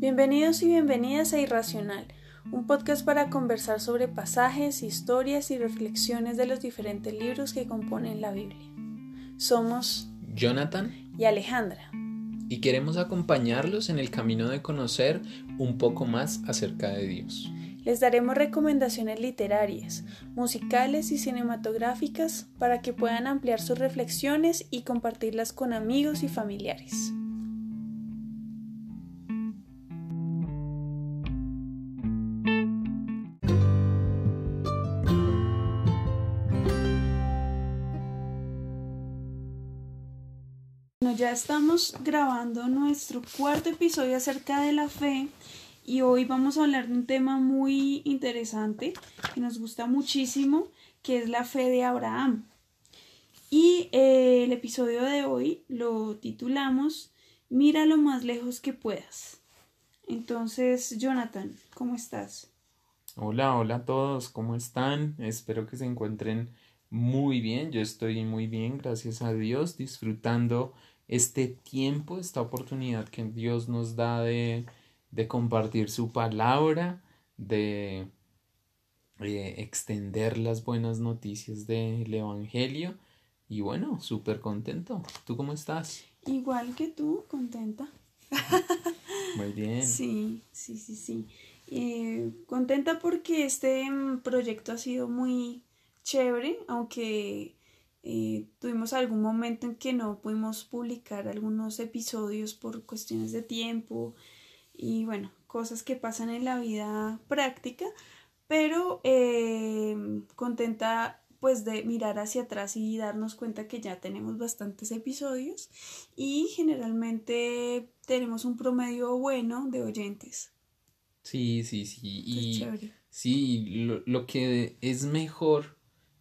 Bienvenidos y bienvenidas a Irracional, un podcast para conversar sobre pasajes, historias y reflexiones de los diferentes libros que componen la Biblia. Somos Jonathan y Alejandra. Y queremos acompañarlos en el camino de conocer un poco más acerca de Dios. Les daremos recomendaciones literarias, musicales y cinematográficas para que puedan ampliar sus reflexiones y compartirlas con amigos y familiares. Ya estamos grabando nuestro cuarto episodio acerca de la fe y hoy vamos a hablar de un tema muy interesante que nos gusta muchísimo, que es la fe de Abraham. Y eh, el episodio de hoy lo titulamos Mira lo más lejos que puedas. Entonces, Jonathan, ¿cómo estás? Hola, hola a todos, ¿cómo están? Espero que se encuentren muy bien. Yo estoy muy bien, gracias a Dios, disfrutando este tiempo, esta oportunidad que Dios nos da de, compartir su palabra, de eh, extender las buenas noticias del Evangelio. Y bueno, súper contento. ¿Tú cómo estás? Igual que tú, contenta. Muy bien. Sí, sí, sí, sí. Eh, contenta porque este mm, proyecto ha sido muy chévere, aunque eh, tuvimos algún momento en que no pudimos publicar algunos episodios por cuestiones de tiempo y bueno, cosas que pasan en la vida práctica, pero eh, contenta pues de mirar hacia atrás y darnos cuenta que ya tenemos bastantes episodios y generalmente tenemos un promedio bueno de oyentes. Sí, sí, sí. Y sí, lo, lo que es mejor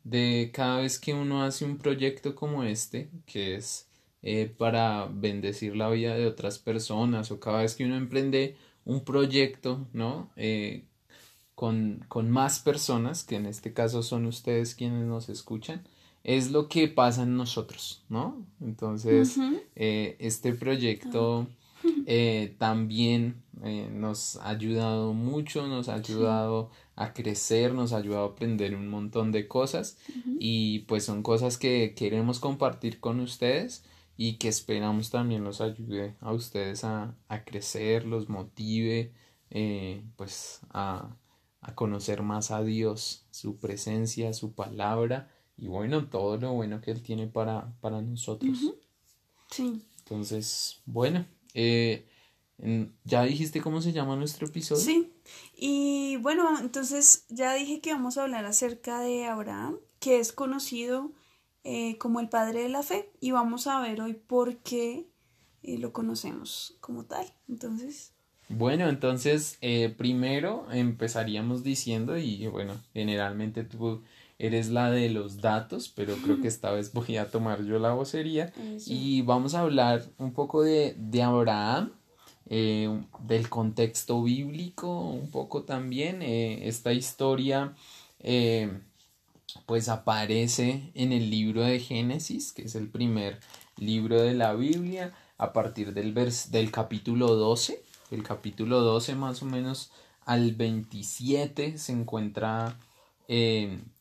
de cada vez que uno hace un proyecto como este, que es eh, para bendecir la vida de otras personas, o cada vez que uno emprende un proyecto, ¿no? Eh, con, con, más personas, que en este caso son ustedes quienes nos escuchan, es lo que pasa en nosotros, ¿no? Entonces, eh, este proyecto también nos ha ayudado mucho, nos ha ayudado a crecer, nos ha ayudado a aprender un montón de cosas y pues son cosas que queremos compartir con ustedes y que esperamos también los ayude a ustedes a, crecer, los motive, eh, pues a, conocer más a Dios, su presencia, su palabra y bueno, todo lo bueno que Él tiene para, para nosotros. Sí. Entonces, bueno, eh, ¿Ya dijiste cómo se llama nuestro episodio? Sí. Y bueno, entonces ya dije que vamos a hablar acerca de Abraham, que es conocido eh, como el padre de la fe, y vamos a ver hoy por qué eh, lo conocemos como tal. Entonces. Bueno, entonces eh, primero empezaríamos diciendo, y bueno, generalmente tú eres la de los datos, pero creo que esta vez voy a tomar yo la vocería y vamos a hablar un poco de, de Abraham eh, del contexto bíblico un poco también. Eh, esta historia eh, pues aparece en el libro de Génesis, que es el primer libro de la Biblia, a partir del, del capítulo 12. El capítulo 12 más o menos al 27 se encuentra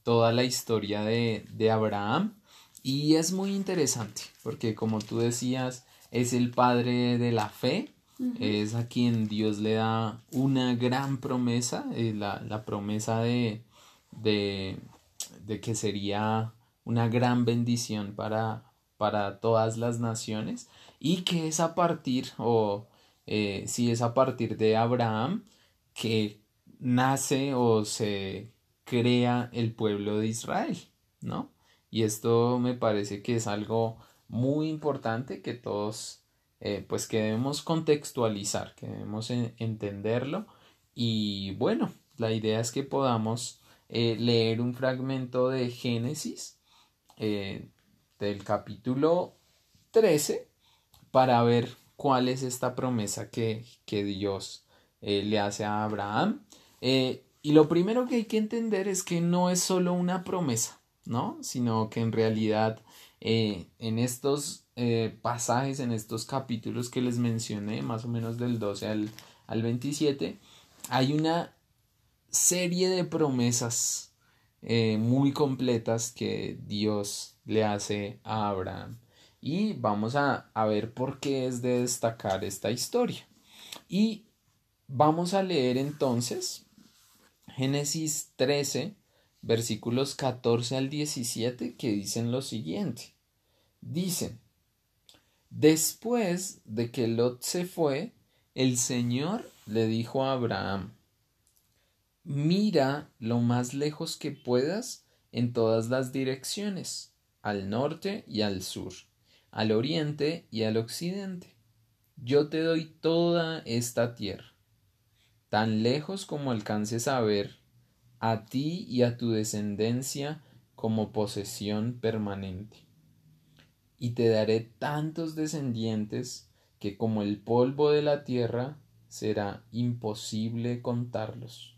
toda la historia de, de Abraham. Y es muy interesante porque como tú decías, es el padre de la fe, es a quien Dios le da una gran promesa, eh, la, promesa de, de, que sería una gran bendición para, para todas las naciones y que es a partir, o eh, si es a partir de Abraham, que nace o se crea el pueblo de Israel, ¿no? Y esto me parece que es algo muy importante que todos eh, pues que debemos contextualizar, que debemos entenderlo y bueno, la idea es que podamos eh, leer un fragmento de Génesis eh, del capítulo 13 para ver cuál es esta promesa que, que Dios le hace a Abraham. y lo primero que hay que entender es que no es solo una promesa, ¿no? Sino que en realidad en estos eh, pasajes en estos capítulos que les mencioné, más o menos del 12 al, al 27, hay una serie de promesas eh, muy completas que Dios le hace a Abraham. Y vamos a, a ver por qué es de destacar esta historia. Y vamos a leer entonces Génesis 13, versículos 14 al 17, que dicen lo siguiente. Dicen, después de que Lot se fue, el Señor le dijo a Abraham, mira lo más lejos que puedas en todas las direcciones, al norte y al sur, al oriente y al occidente. Yo te doy toda esta tierra, tan lejos como alcances a ver, a ti y a tu descendencia como posesión permanente. Y te daré tantos descendientes que como el polvo de la tierra será imposible contarlos.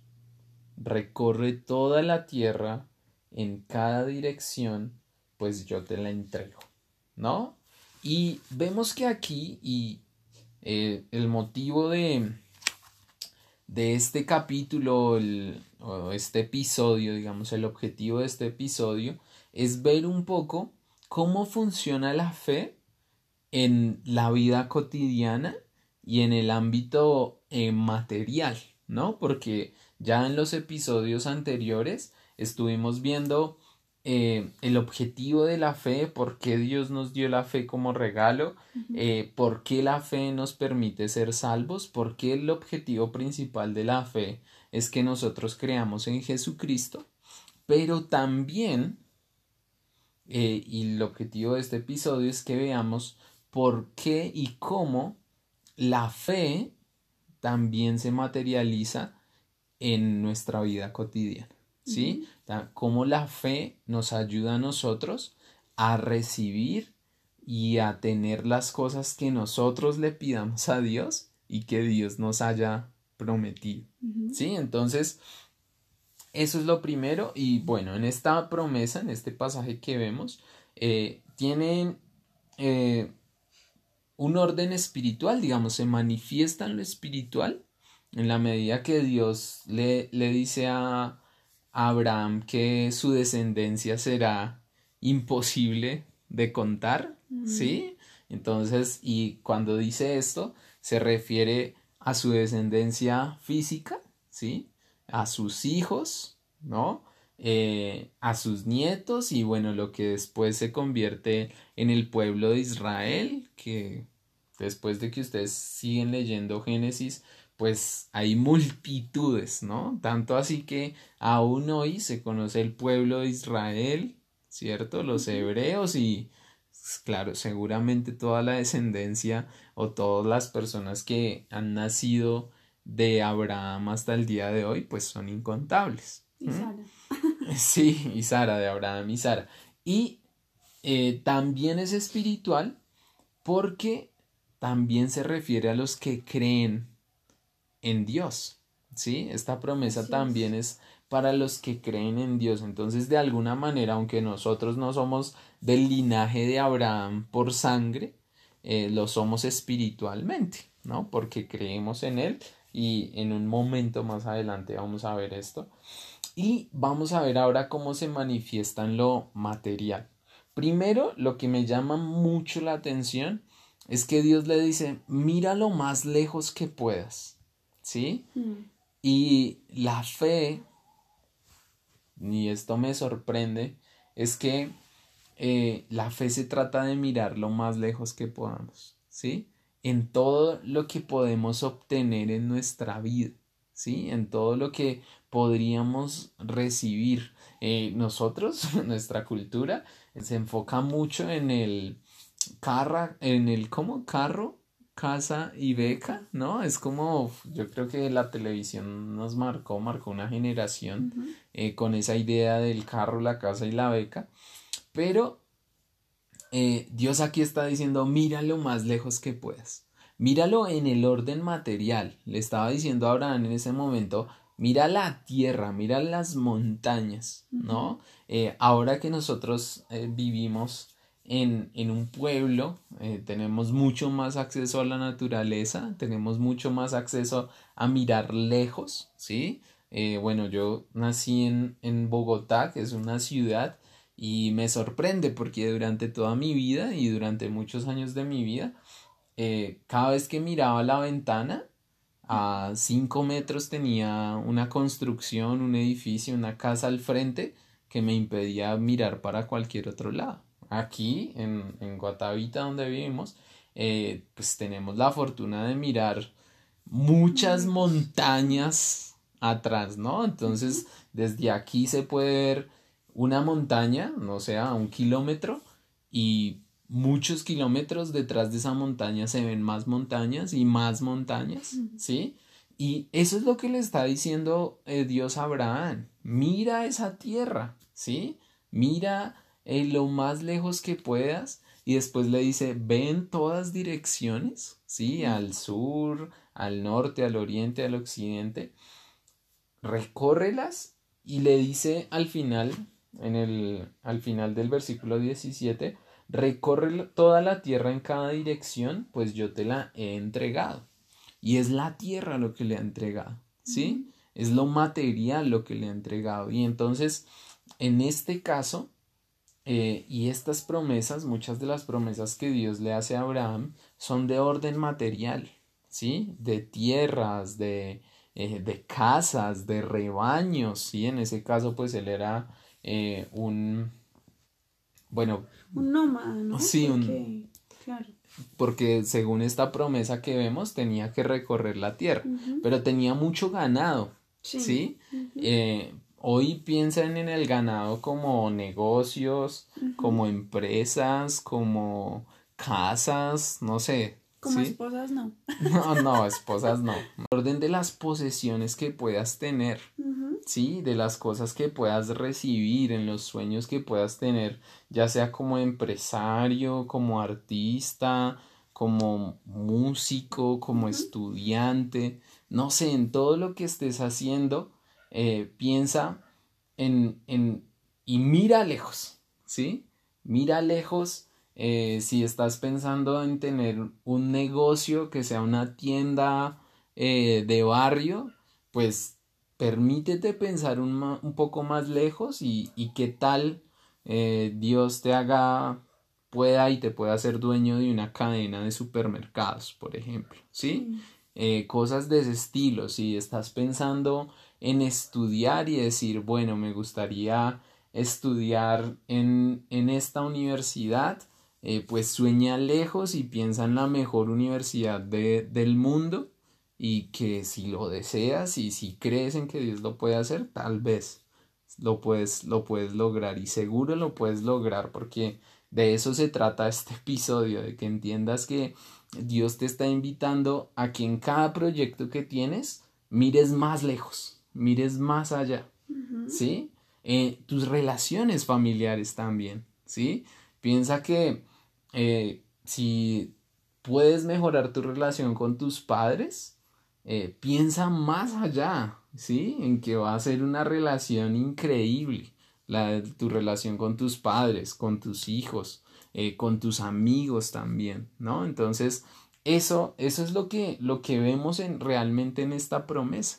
Recorre toda la tierra en cada dirección, pues yo te la entrego. ¿No? Y vemos que aquí, y eh, el motivo de, de este capítulo, el, o este episodio, digamos, el objetivo de este episodio, es ver un poco cómo funciona la fe en la vida cotidiana y en el ámbito eh, material, ¿no? Porque ya en los episodios anteriores estuvimos viendo eh, el objetivo de la fe, por qué Dios nos dio la fe como regalo, eh, por qué la fe nos permite ser salvos, por qué el objetivo principal de la fe es que nosotros creamos en Jesucristo, pero también, y el objetivo de este episodio es que veamos por qué y cómo la fe también se materializa en nuestra vida cotidiana. ¿Sí? Cómo la fe nos ayuda a nosotros a recibir y a tener las cosas que nosotros le pidamos a Dios y que Dios nos haya prometido. ¿Sí? Entonces, eso es lo primero. Y bueno, en esta promesa, en este pasaje que vemos, eh, tienen eh, un orden espiritual, digamos, se manifiesta en lo espiritual en la medida que Dios le, le dice a Abraham que su descendencia será imposible de contar, ¿sí? Entonces, y cuando dice esto, se refiere a su descendencia física, ¿sí? A sus hijos, ¿no? Eh, a sus nietos y bueno, lo que después se convierte en el pueblo de Israel, que después de que ustedes siguen leyendo Génesis, pues hay multitudes, ¿no? Tanto así que aún hoy se conoce el pueblo de Israel, ¿cierto? Los hebreos y, pues, claro, seguramente toda la descendencia o todas las personas que han nacido de Abraham hasta el día de hoy, pues son incontables. Y Sara. Sí, y Sara, de Abraham y Sara. Y eh, también es espiritual porque también se refiere a los que creen en Dios. ¿Sí? Esta promesa también es para los que creen en Dios. Entonces, de alguna manera, aunque nosotros no somos del linaje de Abraham por sangre, eh, lo somos espiritualmente, ¿no? Porque creemos en Él y en un momento más adelante vamos a ver esto. Y vamos a ver ahora cómo se manifiesta en lo material. Primero, lo que me llama mucho la atención es que Dios le dice, mira lo más lejos que puedas, ¿sí? Mm. Y la fe, y esto me sorprende, es que eh, la fe se trata de mirar lo más lejos que podamos, ¿sí? En todo lo que podemos obtener en nuestra vida, ¿sí? En todo lo que podríamos recibir. Eh, nosotros, nuestra cultura, se enfoca mucho en el, carra, en el como carro, casa y beca, ¿no? Es como, yo creo que la televisión nos marcó, marcó una generación eh, con esa idea del carro, la casa y la beca, pero eh, Dios aquí está diciendo, míralo más lejos que puedas. Míralo en el orden material. Le estaba diciendo a Abraham en ese momento, mira la tierra, mira las montañas, ¿no? Eh, ahora que nosotros vivimos en, en un pueblo eh, tenemos mucho más acceso a la naturaleza, tenemos mucho más acceso a mirar lejos, ¿sí? Eh, bueno, yo nací en, en Bogotá, que es una ciudad, y me sorprende porque durante toda mi vida y durante muchos años de mi vida, eh, cada vez que miraba la ventana, a cinco metros tenía una construcción, un edificio, una casa al frente que me impedía mirar para cualquier otro lado. Aquí, en, en Guatavita, donde vivimos, eh, pues tenemos la fortuna de mirar muchas montañas atrás, ¿no? Entonces, desde aquí se puede ver una montaña, no sé, a un kilómetro, y muchos kilómetros detrás de esa montaña se ven más montañas y más montañas, ¿sí? Y eso es lo que le está diciendo eh, Dios a Abraham. Mira esa tierra, ¿sí? Mira eh, lo más lejos que puedas. Y después le dice, ve en todas direcciones, ¿sí? Al sur, al norte, al oriente, al occidente. Recórrelas y le dice al final, en el, al final del versículo 17, recorre toda la tierra en cada dirección, pues yo te la he entregado. Y es la tierra lo que le ha entregado, ¿sí? Es lo material lo que le ha entregado. Y entonces, en este caso, eh, y estas promesas, muchas de las promesas que Dios le hace a Abraham, son de orden material, ¿sí? De tierras, de, eh, de casas, de rebaños, ¿sí? En ese caso, pues él era eh, un, bueno... Un nómada, ¿no? Sí, un... Claro porque según esta promesa que vemos tenía que recorrer la tierra, pero tenía mucho ganado, ¿sí? Eh, hoy piensan en el ganado como negocios, como empresas, como casas, no sé. Como esposas no. No, no, esposas no. Orden de las posesiones que puedas tener, ¿sí? De las cosas que puedas recibir, en los sueños que puedas tener, ya sea como empresario, como artista, como músico, como estudiante, no sé, en todo lo que estés haciendo, eh, piensa en, en, y mira lejos, ¿sí? Mira lejos eh, si estás pensando en tener un negocio que sea una tienda eh, de barrio, pues permítete pensar un, un poco más lejos y, y qué tal eh, Dios te haga, pueda y te pueda hacer dueño de una cadena de supermercados, por ejemplo, ¿sí? cosas de ese estilo, si estás pensando en estudiar y decir, bueno, me gustaría estudiar en, en esta universidad, eh, pues sueña lejos y piensa en la mejor universidad de, del mundo y que si lo deseas y si crees en que Dios lo puede hacer, tal vez lo puedes, lo puedes lograr y seguro lo puedes lograr porque de eso se trata este episodio, de que entiendas que Dios te está invitando a que en cada proyecto que tienes mires más lejos, mires más allá, ¿sí? Eh, tus relaciones familiares también, ¿sí? Piensa que eh, si puedes mejorar tu relación con tus padres, eh, piensa más allá, ¿sí? En que va a ser una relación increíble, la de tu relación con tus padres, con tus hijos, eh, con tus amigos también, ¿no? Entonces, eso, eso es lo que, lo que vemos en, realmente en esta promesa,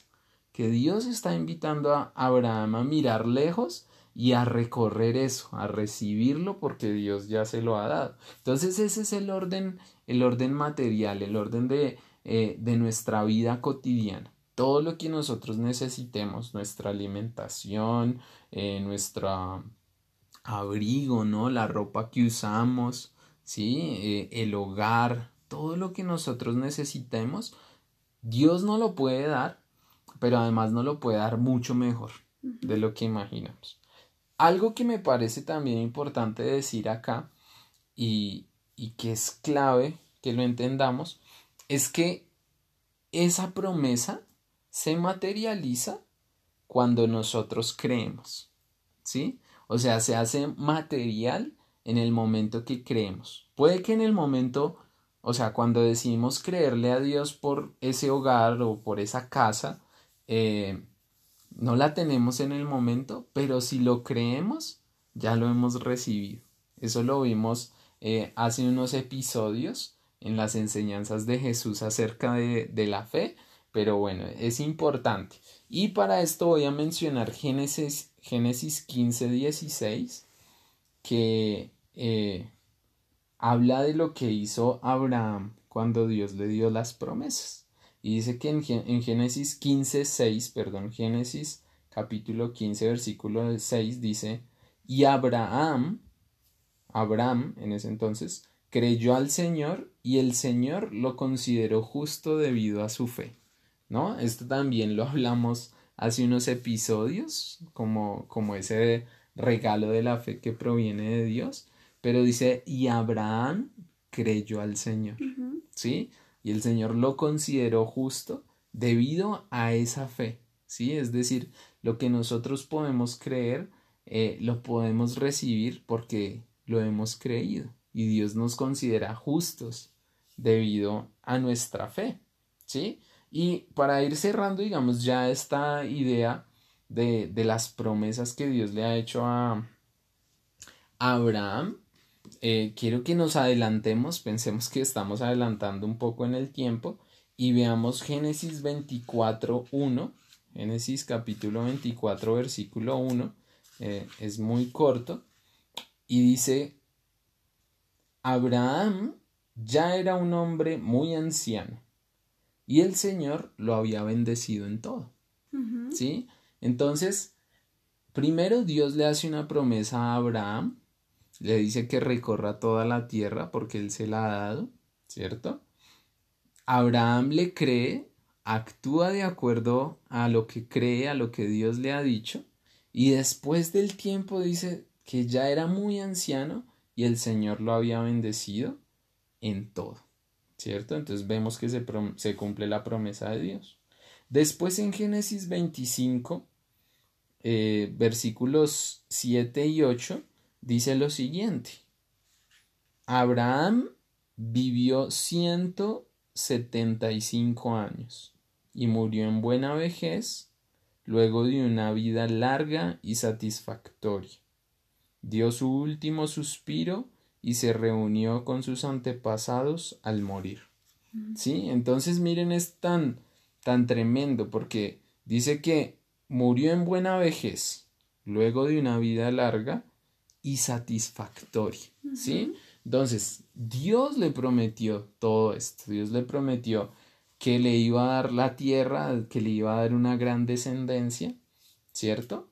que Dios está invitando a Abraham a mirar lejos y a recorrer eso, a recibirlo porque Dios ya se lo ha dado. Entonces ese es el orden, el orden material, el orden de, eh, de nuestra vida cotidiana. Todo lo que nosotros necesitemos, nuestra alimentación, eh, nuestro abrigo, ¿no? La ropa que usamos, ¿sí? Eh, el hogar, todo lo que nosotros necesitemos, Dios no lo puede dar, pero además no lo puede dar mucho mejor de lo que imaginamos. Algo que me parece también importante decir acá y, y que es clave que lo entendamos es que esa promesa se materializa cuando nosotros creemos, ¿sí? O sea, se hace material en el momento que creemos. Puede que en el momento, o sea, cuando decidimos creerle a Dios por ese hogar o por esa casa, eh, no la tenemos en el momento, pero si lo creemos, ya lo hemos recibido. Eso lo vimos eh, hace unos episodios en las enseñanzas de Jesús acerca de, la fe, pero bueno, es importante. Y para esto voy a mencionar Génesis, Génesis 15, 16, que eh, habla de lo que hizo Abraham cuando Dios le dio las promesas. Y dice que en, en Génesis 15, 6, perdón, Génesis capítulo 15, versículo 6 dice, y Abraham, Abraham en ese entonces, creyó al Señor y el Señor lo consideró justo debido a su fe. ¿No? Esto también lo hablamos hace unos episodios, como, como ese regalo de la fe que proviene de Dios, pero dice, y Abraham creyó al Señor, ¿sí? Y el Señor lo consideró justo debido a esa fe, ¿sí? Es decir, lo que nosotros podemos creer, eh, lo podemos recibir porque lo hemos creído y Dios nos considera justos debido a nuestra fe, ¿sí? Y para ir cerrando, digamos, ya esta idea de, de las promesas que Dios le ha hecho a, Abraham, eh, quiero que nos adelantemos, pensemos que estamos adelantando un poco en el tiempo y veamos Génesis 24, 1, Génesis capítulo 24, versículo 1, eh, es muy corto, y dice, Abraham ya era un hombre muy anciano y el Señor lo había bendecido en todo. ¿Sí? Entonces, primero Dios le hace una promesa a Abraham, le dice que recorra toda la tierra porque Él se la ha dado, ¿cierto? Abraham le cree, actúa de acuerdo a lo que cree, a lo que Dios le ha dicho, y después del tiempo dice que ya era muy anciano y el Señor lo había bendecido en todo. ¿Cierto? Entonces vemos que se, cumple la promesa de Dios. Después en Génesis 25, eh, versículos 7 y 8, dice lo siguiente. Abraham vivió 175 años y murió en buena vejez luego de una vida larga y satisfactoria. Dio su último suspiro y se reunió con sus antepasados al morir. ¿Sí? Entonces miren, es tan, tan tremendo porque dice que murió en buena vejez, luego de una vida larga y satisfactoria. ¿Sí? Entonces, Dios le prometió todo esto. Dios le prometió que le iba a dar la tierra, que le iba a dar una gran descendencia, ¿cierto?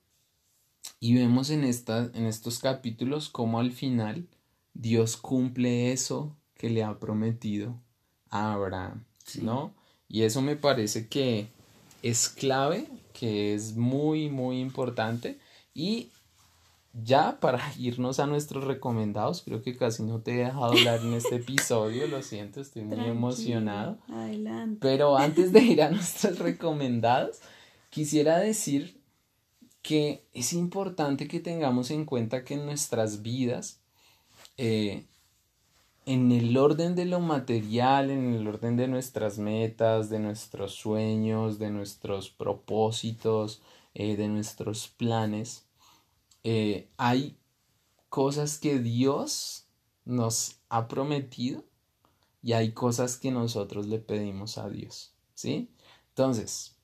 Y vemos en, esta, en estos capítulos cómo al final Dios cumple eso que le ha prometido a Abraham, ¿no? Y eso me parece que es clave, que es muy, muy importante. Y ya para irnos a nuestros recomendados, creo que casi no te he dejado hablar en este episodio, lo siento, estoy muy emocionado. Adelante. Pero antes de ir a nuestros recomendados, quisiera decir que es importante que tengamos en cuenta que en nuestras vidas eh, en el orden de lo material, en el orden de nuestras metas, de nuestros sueños, de nuestros propósitos, eh, de nuestros planes, eh, hay cosas que Dios nos ha prometido y hay cosas que nosotros le pedimos a Dios, ¿sí? Entonces,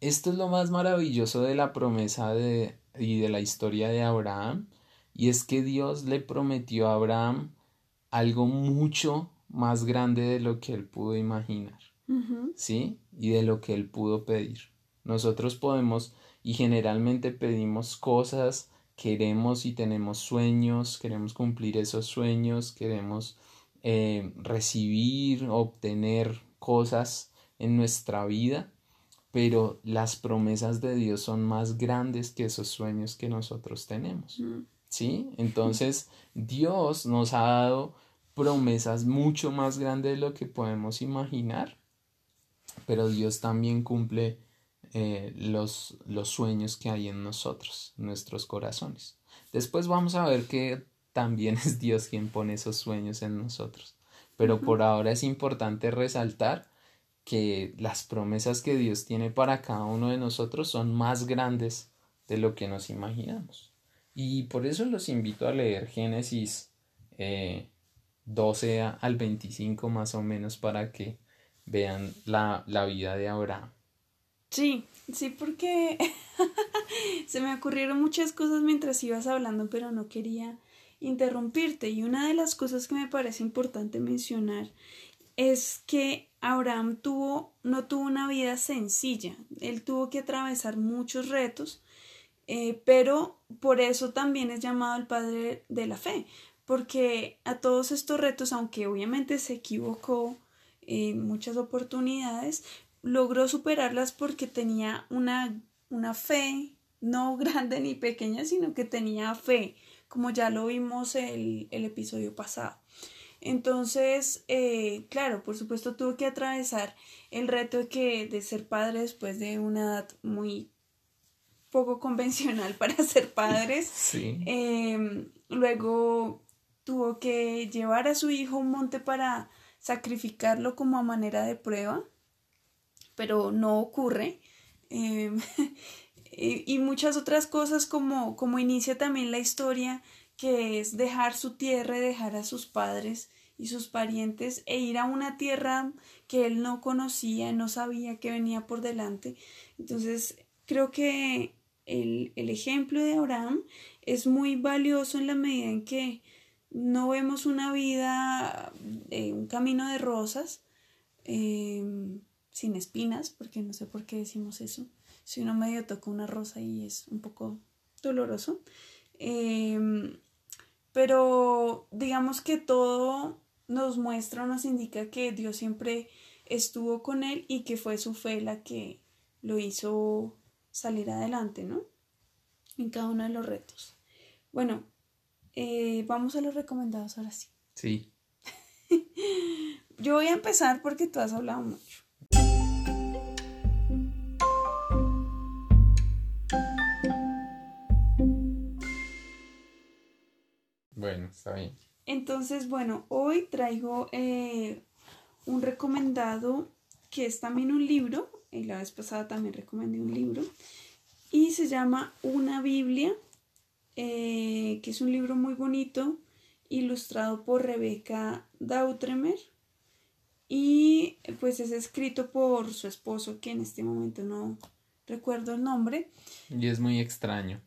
esto es lo más maravilloso de la promesa de, y de la historia de Abraham, y es que Dios le prometió a Abraham algo mucho más grande de lo que él pudo imaginar, ¿sí? Y de lo que él pudo pedir. Nosotros podemos y generalmente pedimos cosas, queremos y tenemos sueños, queremos cumplir esos sueños, queremos eh, recibir, obtener cosas en nuestra vida, pero las promesas de Dios son más grandes que esos sueños que nosotros tenemos. ¿sí? Entonces Dios nos ha dado promesas mucho más grandes de lo que podemos imaginar, pero Dios también cumple eh, los, los sueños que hay en nosotros, nuestros corazones. Después vamos a ver que también es Dios quien pone esos sueños en nosotros. Pero por ahora es importante resaltar que las promesas que Dios tiene para cada uno de nosotros son más grandes de lo que nos imaginamos. Y por eso los invito a leer Génesis, eh, 12 al 25 más o menos para que vean la, la vida de Abraham. Sí, sí, porque se me ocurrieron muchas cosas mientras ibas hablando, pero no quería interrumpirte. Y una de las cosas que me parece importante mencionar es que Abraham tuvo, no tuvo una vida sencilla. Él tuvo que atravesar muchos retos, eh, pero por eso también es llamado el padre de la fe, porque a todos estos retos, aunque obviamente se equivocó en muchas oportunidades, logró superarlas porque tenía una, una fe, no grande ni pequeña, sino que tenía fe, como ya lo vimos el, el episodio pasado. Entonces, eh, claro, por supuesto tuvo que atravesar el reto de, que, de ser padre después de una edad muy poco convencional para ser padres. Sí. Em, luego tuvo que llevar a su hijo a un monte para sacrificarlo como a manera de prueba pero no ocurre. Em, y, muchas otras cosas como, como inicia también la historia, que es dejar su tierra, dejar a sus padres y sus parientes e ir a una tierra que él no conocía, no sabía que venía por delante. Entonces, creo que el, el ejemplo de Abraham es muy valioso en la medida en que no vemos una vida, eh, un camino de rosas, eh, sin espinas, porque no sé por qué decimos eso. Si uno medio toca una rosa y es un poco doloroso. Em, pero digamos que todo nos muestra o nos indica que Dios siempre estuvo con él y que fue su fe la que lo hizo salir adelante, ¿no? En cada uno de los retos. Bueno, eh, vamos a los recomendados ahora sí. Sí. Yo voy a empezar porque tú has hablado mucho. Está bien. Entonces, bueno, hoy traigo eh, un recomendado que es también un libro, y la vez pasada también recomendé un libro, y se llama Una Biblia, eh, que es un libro muy bonito, ilustrado por Rebeca Dautremer, y pues es escrito por su esposo, que en este momento no recuerdo el nombre. Y es muy extraño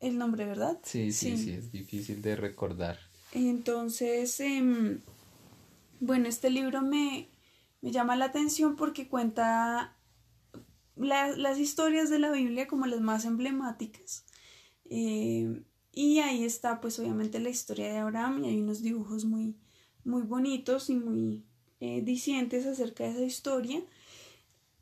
el nombre, ¿verdad? Sí, sí, sí, es difícil de recordar. Entonces, em, bueno, este libro me, me, llama la atención porque cuenta las historias de la Biblia como las más emblemáticas. Em, y ahí está, pues obviamente, la historia de Abraham y hay unos dibujos muy, muy bonitos y muy eh, dicientes acerca de esa historia.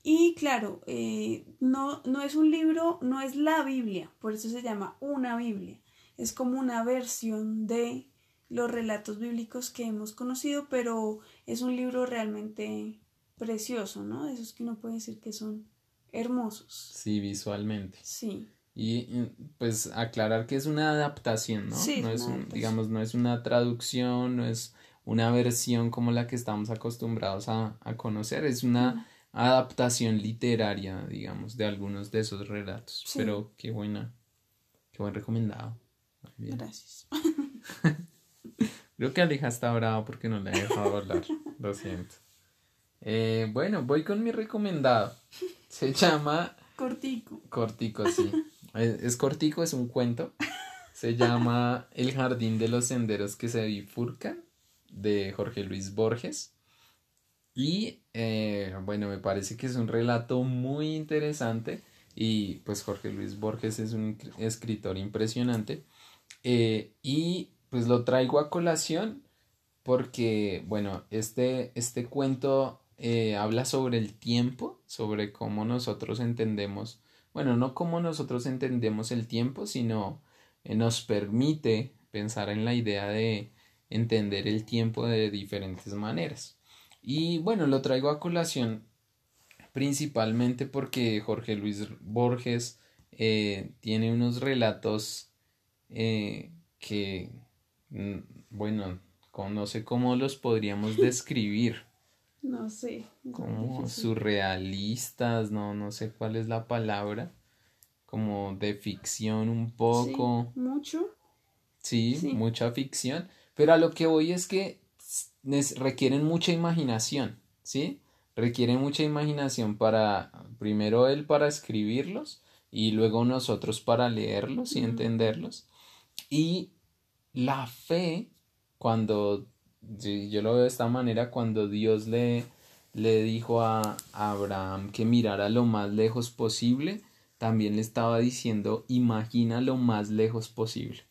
Y claro, eh, no, no es un libro, no es la Biblia, por eso se llama una Biblia. Es como una versión de los relatos bíblicos que hemos conocido, pero es un libro realmente precioso, ¿no? De esos que uno puede decir que son hermosos. Sí, visualmente. Sí. Y pues aclarar que es una adaptación, ¿no? Sí, no es un, digamos, no es una traducción, no es una versión como la que estamos acostumbrados a, a conocer, es una adaptación literaria, digamos, de algunos de esos relatos. Pero qué buena, qué buen recomendado. Gracias. Creo que Aleja está brava porque no le he dejado hablar. Lo siento. Eh, bueno, voy con mi recomendado. Se llama. Cortico. Cortico, sí. Es, cortico, es un cuento. Se llama El jardín de los senderos que se bifurcan de Jorge Luis Borges. Y eh, bueno, me parece que es un relato muy interesante y pues Jorge Luis Borges es un escritor impresionante eh, y pues lo traigo a colación porque bueno, este, este cuento eh, habla sobre el tiempo, sobre cómo nosotros entendemos, bueno, no cómo nosotros entendemos el tiempo, sino nos permite pensar en la idea de entender el tiempo de diferentes maneras. Y bueno, lo traigo a colación principalmente porque Jorge Luis Borges eh, tiene unos relatos eh, que, bueno, no sé cómo los podríamos describir. No sé. Como surrealistas, no, no sé cuál es la palabra. Como de ficción un poco. mucho. sí, mucha ficción. Pero a lo que voy es que requieren mucha imaginación, ¿sí? Requieren mucha imaginación para, primero él para escribirlos y luego nosotros para leerlos y entenderlos. Y la fe, cuando, yo lo veo de esta manera, cuando Dios le, le dijo a Abraham que mirara lo más lejos posible, también le estaba diciendo, imagina lo más lejos posible,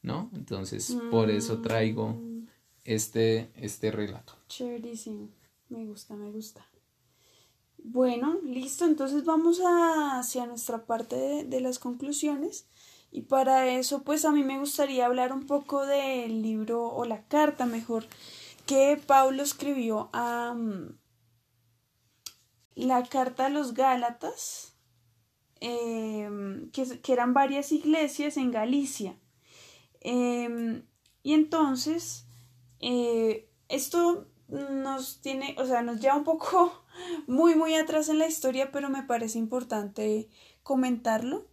¿no? Entonces, por eso traigo mm. este, este relato. Chéverísimo, me gusta, me gusta. Bueno, listo, entonces vamos a, hacia nuestra parte de, de, las conclusiones y para eso pues a mí me gustaría hablar un poco del libro o la carta mejor que Pablo escribió a mm, la carta a los Gálatas Em, que, eran varias iglesias en Galicia. Em, y entonces, eh, esto nos tiene, o sea, nos lleva un poco muy, muy atrás en la historia, pero me parece importante comentarlo.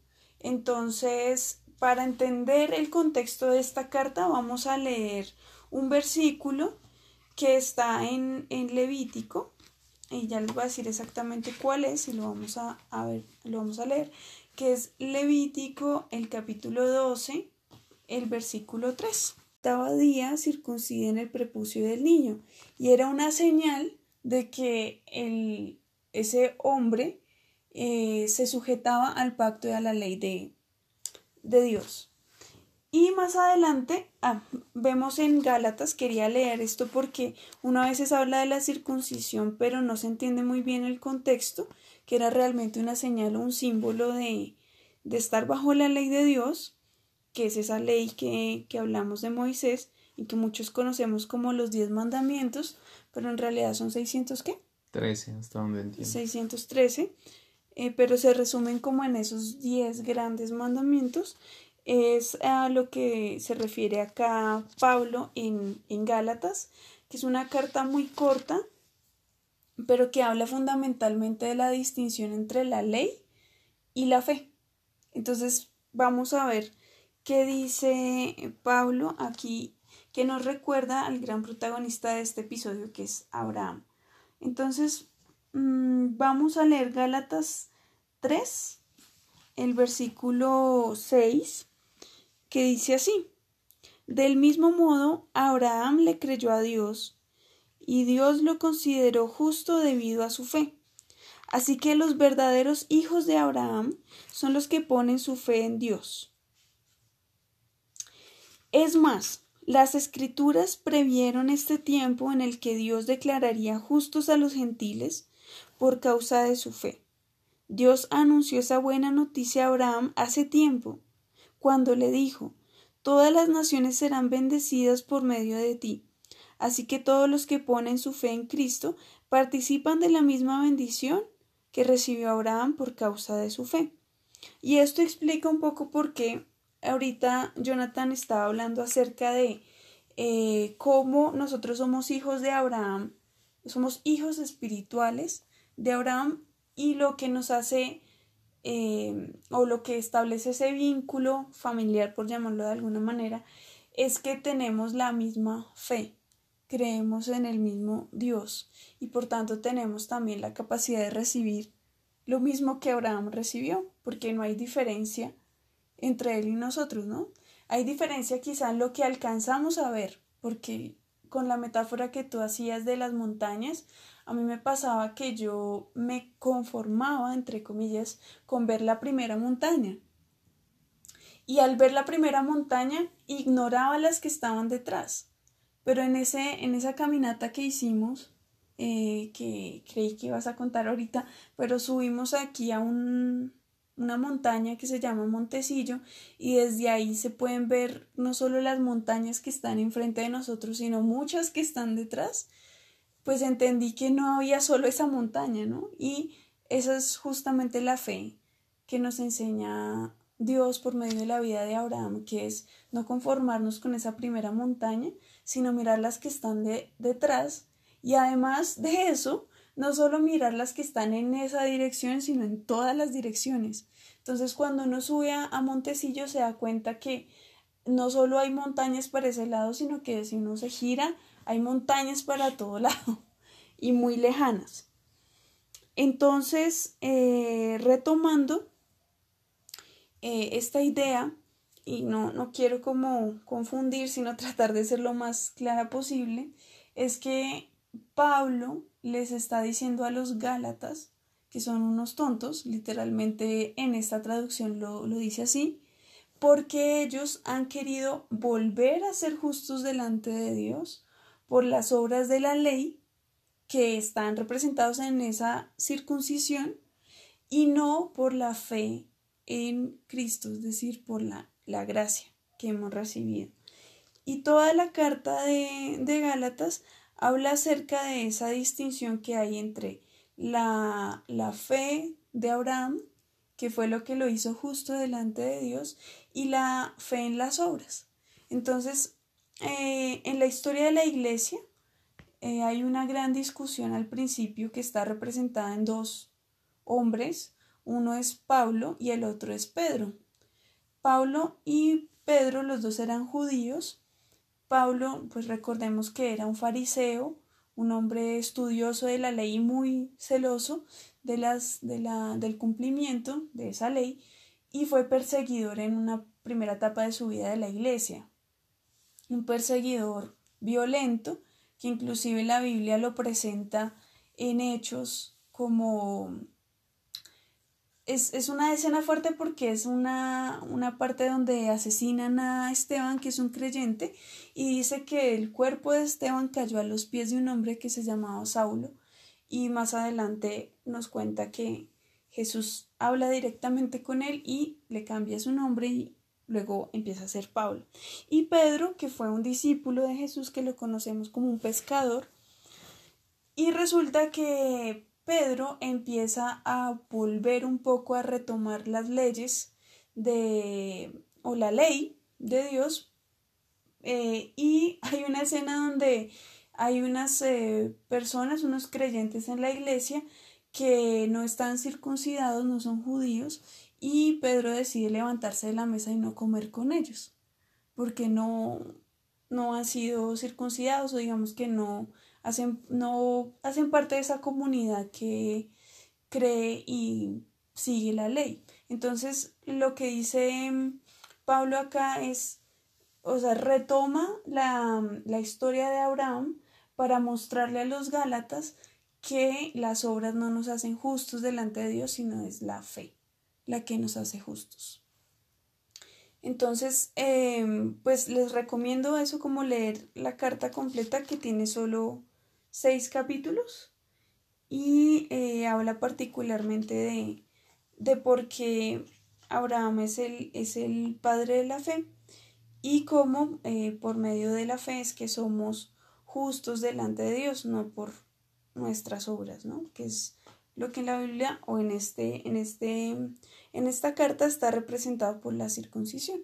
Entonces, para entender el contexto de esta carta, vamos a leer un versículo que está en, en Levítico, y ya les voy a decir exactamente cuál es y lo vamos a, ver, lo vamos a leer, que es Levítico, el capítulo 12, el versículo 3. Estaba día en el prepucio del niño y era una señal de que el, ese hombre eh, se sujetaba al pacto y a la ley de, de Dios. Y más adelante ah, vemos en Gálatas, quería leer esto porque una vez habla de la circuncisión, pero no se entiende muy bien el contexto, que era realmente una señal o un símbolo de, de estar bajo la ley de Dios, que es esa ley que, que hablamos de Moisés y que muchos conocemos como los diez mandamientos, pero en realidad son 600 qué? 13, hasta donde entiendo. 613, eh, pero se resumen como en esos 10 grandes mandamientos es a lo que se refiere acá Pablo en, en Gálatas, que es una carta muy corta, pero que habla fundamentalmente de la distinción entre la ley y la fe. Entonces vamos a ver qué dice Pablo aquí, que nos recuerda al gran protagonista de este episodio, que es Abraham. Entonces vamos a leer Gálatas 3, el versículo 6 que dice así. Del mismo modo, Abraham le creyó a Dios, y Dios lo consideró justo debido a su fe. Así que los verdaderos hijos de Abraham son los que ponen su fe en Dios. Es más, las escrituras previeron este tiempo en el que Dios declararía justos a los gentiles por causa de su fe. Dios anunció esa buena noticia a Abraham hace tiempo, cuando le dijo Todas las naciones serán bendecidas por medio de ti. Así que todos los que ponen su fe en Cristo participan de la misma bendición que recibió Abraham por causa de su fe. Y esto explica un poco por qué ahorita Jonathan estaba hablando acerca de eh, cómo nosotros somos hijos de Abraham, somos hijos espirituales de Abraham y lo que nos hace Em, o lo que establece ese vínculo familiar, por llamarlo de alguna manera, es que tenemos la misma fe, creemos en el mismo Dios y por tanto tenemos también la capacidad de recibir lo mismo que Abraham recibió, porque no hay diferencia entre él y nosotros, ¿no? Hay diferencia quizá en lo que alcanzamos a ver, porque con la metáfora que tú hacías de las montañas, a mí me pasaba que yo me conformaba, entre comillas, con ver la primera montaña. Y al ver la primera montaña, ignoraba las que estaban detrás. Pero en, ese, en esa caminata que hicimos, eh, que creí que ibas a contar ahorita, pero subimos aquí a un, una montaña que se llama Montecillo y desde ahí se pueden ver no solo las montañas que están enfrente de nosotros, sino muchas que están detrás pues entendí que no había solo esa montaña, ¿no? Y esa es justamente la fe que nos enseña Dios por medio de la vida de Abraham, que es no conformarnos con esa primera montaña, sino mirar las que están de, detrás y además de eso, no solo mirar las que están en esa dirección, sino en todas las direcciones. Entonces, cuando uno sube a, Montecillo se da cuenta que no solo hay montañas para ese lado, sino que si uno se gira, hay montañas para todo lado y muy lejanas. Entonces, eh, retomando eh, esta idea, y no, no quiero como confundir, sino tratar de ser lo más clara posible, es que Pablo les está diciendo a los Gálatas que son unos tontos, literalmente en esta traducción lo, lo dice así, porque ellos han querido volver a ser justos delante de Dios por las obras de la ley que están representados en esa circuncisión y no por la fe en Cristo, es decir, por la, la gracia que hemos recibido. Y toda la carta de, de Gálatas habla acerca de esa distinción que hay entre la, la fe de Abraham, que fue lo que lo hizo justo delante de Dios, y la fe en las obras. Entonces, eh, en la historia de la iglesia eh, hay una gran discusión al principio que está representada en dos hombres, uno es Pablo y el otro es Pedro. Pablo y Pedro, los dos eran judíos. Pablo, pues recordemos que era un fariseo, un hombre estudioso de la ley y muy celoso de las, de la, del cumplimiento de esa ley y fue perseguidor en una primera etapa de su vida de la iglesia. Un perseguidor violento que inclusive la Biblia lo presenta en hechos como es, una escena fuerte porque es una, una, parte donde asesinan a Esteban, que es un creyente, y dice que el cuerpo de Esteban cayó a los pies de un hombre que se llamaba Saulo, y más adelante nos cuenta que Jesús habla directamente con él y le cambia su nombre y luego empieza a ser Pablo. Y Pedro, que fue un discípulo de Jesús que lo conocemos como un pescador, y resulta que Pedro empieza a volver un poco a retomar las leyes de o la ley de Dios eh, y hay una escena donde hay unas eh, personas, unos creyentes en la iglesia que no están circuncidados, no son judíos y Pedro decide levantarse de la mesa y no comer con ellos porque no no han sido circuncidados o digamos que no hacen, no hacen parte de esa comunidad que cree y sigue la ley. Entonces, lo que dice mm, Pablo acá es, o sea, retoma la, la historia de Abraham para mostrarle a los Gálatas que las obras no nos hacen justos delante de Dios, sino es la fe la que nos hace justos. Entonces, em, pues les recomiendo eso como leer la carta completa que tiene solo seis capítulos y eh, habla particularmente de, de por qué Abraham es el, es el padre de la fe y cómo eh, por medio de la fe es que somos justos delante de Dios, no por nuestras obras, ¿no? Que es lo que en la Biblia o en este, en este, en esta carta está representado por la circuncisión.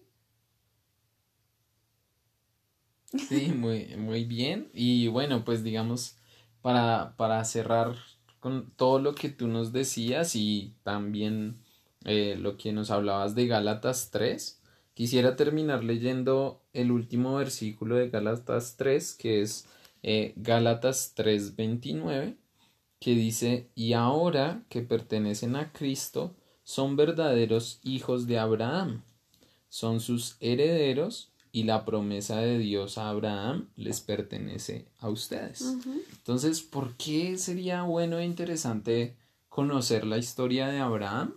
Sí, muy, muy bien. Y bueno, pues digamos, para, para cerrar con todo lo que tú nos decías y también eh, lo que nos hablabas de Gálatas 3, quisiera terminar leyendo el último versículo de Gálatas 3, que es eh, Gálatas 3:29, que dice, y ahora que pertenecen a Cristo, son verdaderos hijos de Abraham, son sus herederos y la promesa de Dios a Abraham les pertenece a ustedes. Entonces, ¿por qué sería bueno e interesante conocer la historia de Abraham?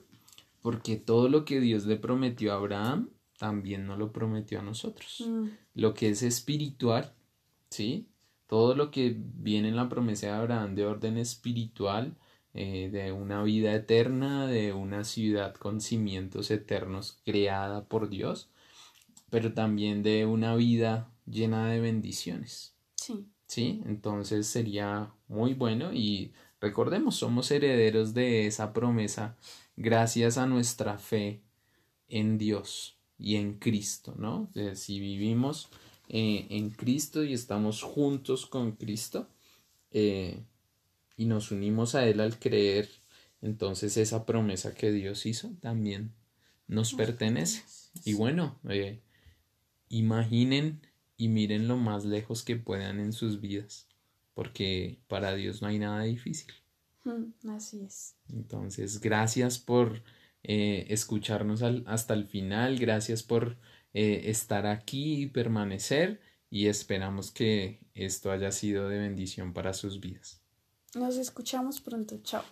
Porque todo lo que Dios le prometió a Abraham también nos lo prometió a nosotros. Mm. Lo que es espiritual, ¿sí? Todo lo que viene en la promesa de Abraham de orden espiritual, eh, de una vida eterna, de una ciudad con cimientos eternos creada por Dios, pero también de una vida llena de bendiciones. Sí. Sí, entonces sería muy bueno y recordemos, somos herederos de esa promesa gracias a nuestra fe en Dios y en Cristo, ¿no? si vivimos eh, en Cristo y estamos juntos con Cristo eh, y nos unimos a Él al creer, entonces esa promesa que Dios hizo también nos pertenece. Y bueno, eh, imaginen y miren lo más lejos que puedan en sus vidas, porque para Dios no hay nada difícil. Así es. Entonces, gracias por eh, escucharnos hasta el final, gracias por eh, estar aquí y permanecer y esperamos que esto haya sido de bendición para sus vidas. Nos escuchamos pronto, chao.